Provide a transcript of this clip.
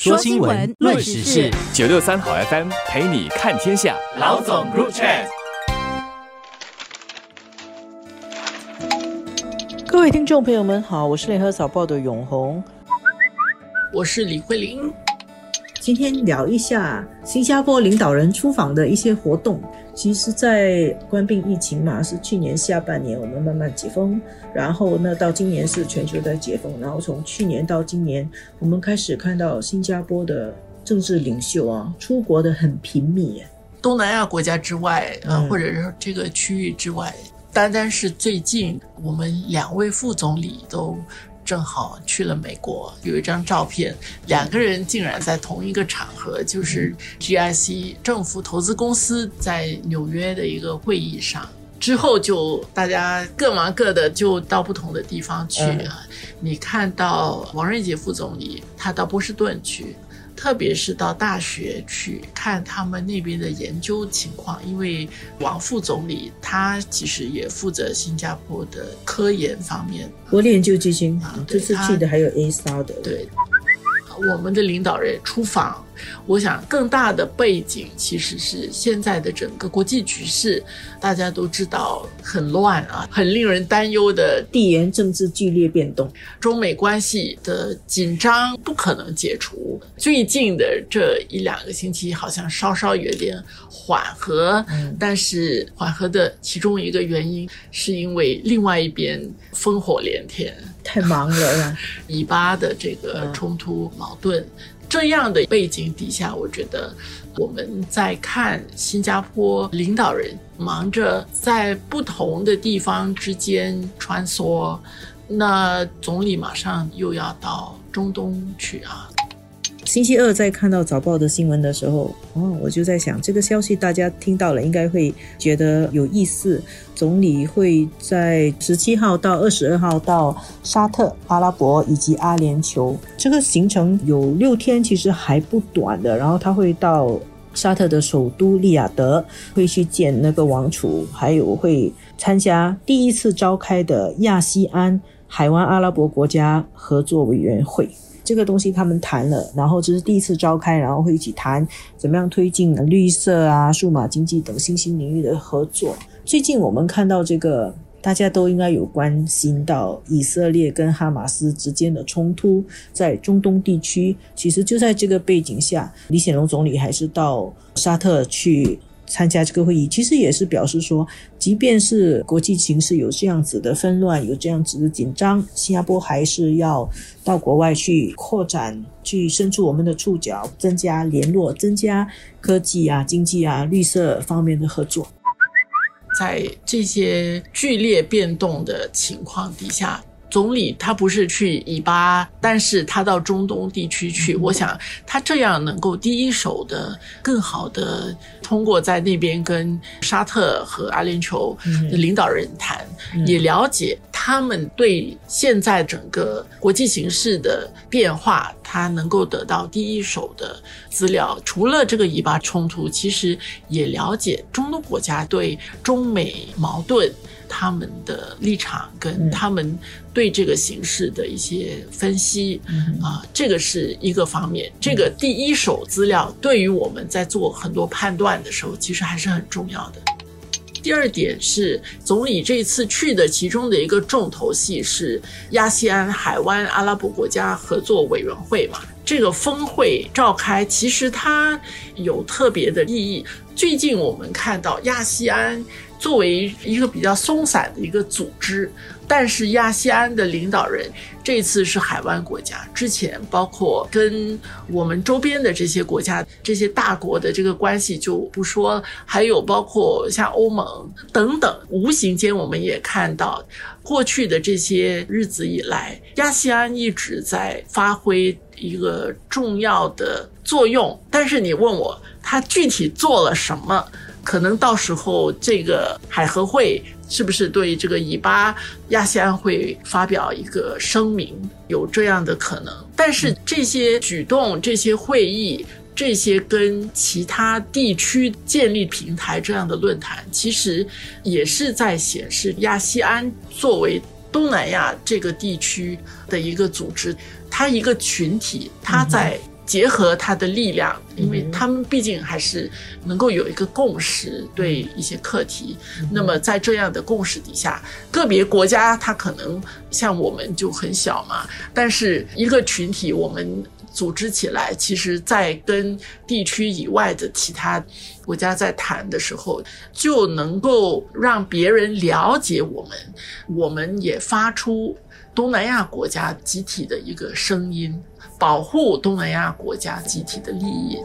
说新闻，论时事，九六三好 FM 陪你看天下。老总 Group Chat，各位听众朋友们好，我是联合早报的永红，我是李慧玲。今天聊一下新加坡领导人出访的一些活动。其实，在关闭疫情嘛，是去年下半年我们慢慢解封，然后呢，到今年是全球在解封，然后从去年到今年，我们开始看到新加坡的政治领袖啊，出国的很频密。东南亚国家之外，呃，或者是这个区域之外，单单是最近，我们两位副总理都。正好去了美国，有一张照片，两个人竟然在同一个场合，就是 GIC 政府投资公司在纽约的一个会议上。之后就大家各忙各的，就到不同的地方去嗯。你看到王瑞杰副总理，他到波士顿去。特别是到大学去看他们那边的研究情况，因为王副总理他其实也负责新加坡的科研方面，国立研究基金啊，这次去的还有 A 沙的，对，我们的领导人出访。我想，更大的背景其实是现在的整个国际局势，大家都知道很乱啊，很令人担忧的地缘政治剧烈变动，中美关系的紧张不可能解除。最近的这一两个星期，好像稍稍有点缓和，但是缓和的其中一个原因，是因为另外一边烽火连天，太忙了，以巴的这个冲突矛盾。这样的背景底下，我觉得我们在看新加坡领导人忙着在不同的地方之间穿梭，那总理马上又要到中东去啊。星期二在看到早报的新闻的时候，哦，我就在想，这个消息大家听到了，应该会觉得有意思。总理会在十七号到二十二号到沙特、阿拉伯以及阿联酋，这个行程有六天，其实还不短的。然后他会到沙特的首都利雅得，会去见那个王储，还有会参加第一次召开的亚细安海湾阿拉伯国家合作委员会。这个东西他们谈了，然后这是第一次召开，然后会一起谈怎么样推进绿色啊、数码经济等新兴领域的合作。最近我们看到这个，大家都应该有关心到以色列跟哈马斯之间的冲突，在中东地区，其实就在这个背景下，李显龙总理还是到沙特去。参加这个会议，其实也是表示说，即便是国际形势有这样子的纷乱，有这样子的紧张，新加坡还是要到国外去扩展，去伸出我们的触角，增加联络，增加科技啊、经济啊、绿色方面的合作。在这些剧烈变动的情况底下。总理他不是去以巴，但是他到中东地区去。我想他这样能够第一手的、更好的通过在那边跟沙特和阿联酋的领导人谈，也了解他们对现在整个国际形势的变化，他能够得到第一手的资料。除了这个以巴冲突，其实也了解中东国家对中美矛盾。他们的立场跟他们对这个形势的一些分析啊，这个是一个方面。这个第一手资料对于我们在做很多判断的时候，其实还是很重要的。第二点是，总理这次去的其中的一个重头戏是亚细安海湾阿拉伯国家合作委员会嘛？这个峰会召开，其实它有特别的意义。最近我们看到亚细安。作为一个比较松散的一个组织，但是亚细安的领导人这次是海湾国家，之前包括跟我们周边的这些国家、这些大国的这个关系就不说，还有包括像欧盟等等，无形间我们也看到，过去的这些日子以来，亚细安一直在发挥一个重要的作用。但是你问我，他具体做了什么？可能到时候这个海合会是不是对这个以巴亚细安会发表一个声明，有这样的可能？但是这些举动、这些会议、这些跟其他地区建立平台这样的论坛，其实也是在显示亚细安作为东南亚这个地区的一个组织，它一个群体，他在。结合他的力量，因为他们毕竟还是能够有一个共识对一些课题。那么在这样的共识底下，个别国家它可能像我们就很小嘛，但是一个群体我们组织起来，其实在跟地区以外的其他国家在谈的时候，就能够让别人了解我们，我们也发出东南亚国家集体的一个声音。保护东南亚国家集体的利益。